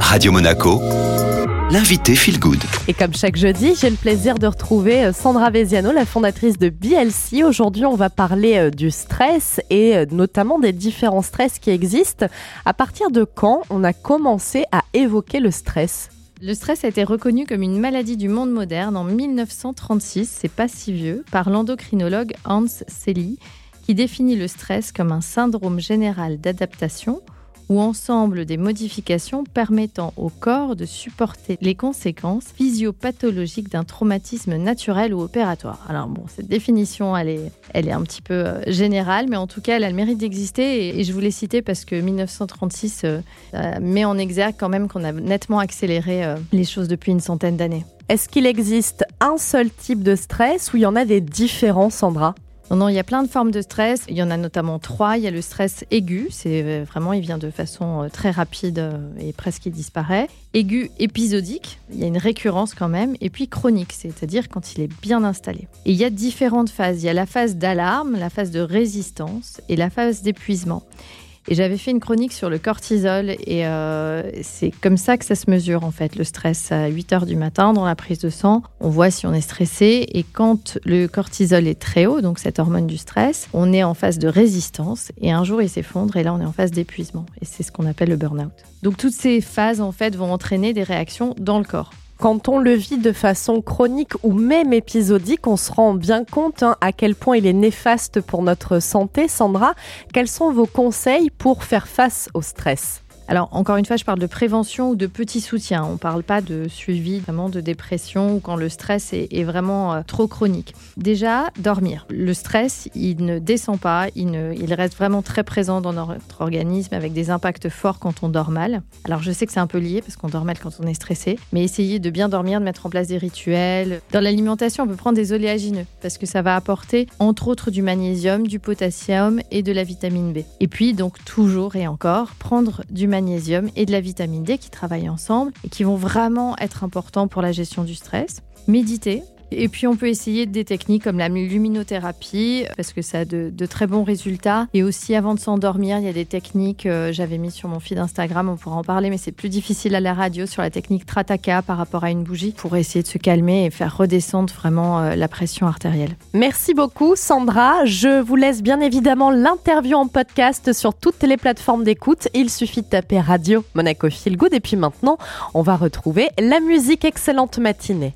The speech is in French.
Radio Monaco, l'invité Feel Good. Et comme chaque jeudi, j'ai le plaisir de retrouver euh, Sandra Veziano, la fondatrice de BLC. Aujourd'hui, on va parler euh, du stress et euh, notamment des différents stress qui existent. À partir de quand on a commencé à évoquer le stress? Le stress a été reconnu comme une maladie du monde moderne en 1936, c'est pas si vieux, par l'endocrinologue Hans Selye, qui définit le stress comme un syndrome général d'adaptation ou ensemble des modifications permettant au corps de supporter les conséquences physiopathologiques d'un traumatisme naturel ou opératoire. Alors bon, cette définition, elle est, un petit peu euh, générale, mais en tout cas, elle a le mérite d'exister et, je voulais citer parce que 1936 euh, met en exergue quand même qu'on a nettement accéléré euh, les choses depuis une centaine d'années. Est-ce qu'il existe un seul type de stress ou il y en a des différents, Sandra? Non, non, il y a plein de formes de stress. Il y en a notamment trois. Il y a le stress aigu, c'est euh, vraiment, il vient de façon euh, très rapide euh, et presque il disparaît. Aigu épisodique, il y a une récurrence quand même. Et puis chronique, c'est-à-dire quand il est bien installé. Et il y a différentes phases. Il y a la phase d'alarme, la phase de résistance et la phase d'épuisement. Et j'avais fait une chronique sur le cortisol et euh, c'est comme ça que ça se mesure en fait, le stress à 8 heures du matin dans la prise de sang. On voit si on est stressé et quand le cortisol est très haut, donc cette hormone du stress, on est en phase de résistance et un jour il s'effondre et là on est en phase d'épuisement et c'est ce qu'on appelle le burn-out. Donc toutes ces phases en fait vont entraîner des réactions dans le corps. Quand on le vit de façon chronique ou même épisodique, on se rend bien compte hein, à quel point il est néfaste pour notre santé. Sandra, quels sont vos conseils pour faire face au stress? Alors, encore une fois, je parle de prévention ou de petit soutien. On ne parle pas de suivi vraiment de dépression ou quand le stress est, vraiment euh, trop chronique. Déjà, dormir. Le stress, il ne descend pas, il, il reste vraiment très présent dans notre organisme avec des impacts forts quand on dort mal. Alors, je sais que c'est un peu lié parce qu'on dort mal quand on est stressé, mais essayez de bien dormir, de mettre en place des rituels. Dans l'alimentation, on peut prendre des oléagineux parce que ça va apporter entre autres du magnésium, du potassium et de la vitamine B. Et puis, donc, toujours et encore, prendre du magnésium et de la vitamine D qui travaillent ensemble et qui vont vraiment être importants pour la gestion du stress. Méditer, et puis on peut essayer des techniques comme la luminothérapie parce que ça a de, très bons résultats. Et aussi avant de s'endormir, il y a des techniques, euh, j'avais mis sur mon feed Instagram, on pourra en parler, mais c'est plus difficile à la radio sur la technique Trataka par rapport à une bougie pour essayer de se calmer et faire redescendre vraiment euh, la pression artérielle. Merci beaucoup Sandra. Je vous laisse bien évidemment l'interview en podcast sur toutes les plateformes d'écoute. Il suffit de taper Radio Monaco Feel Good et puis maintenant on va retrouver la musique excellente matinée.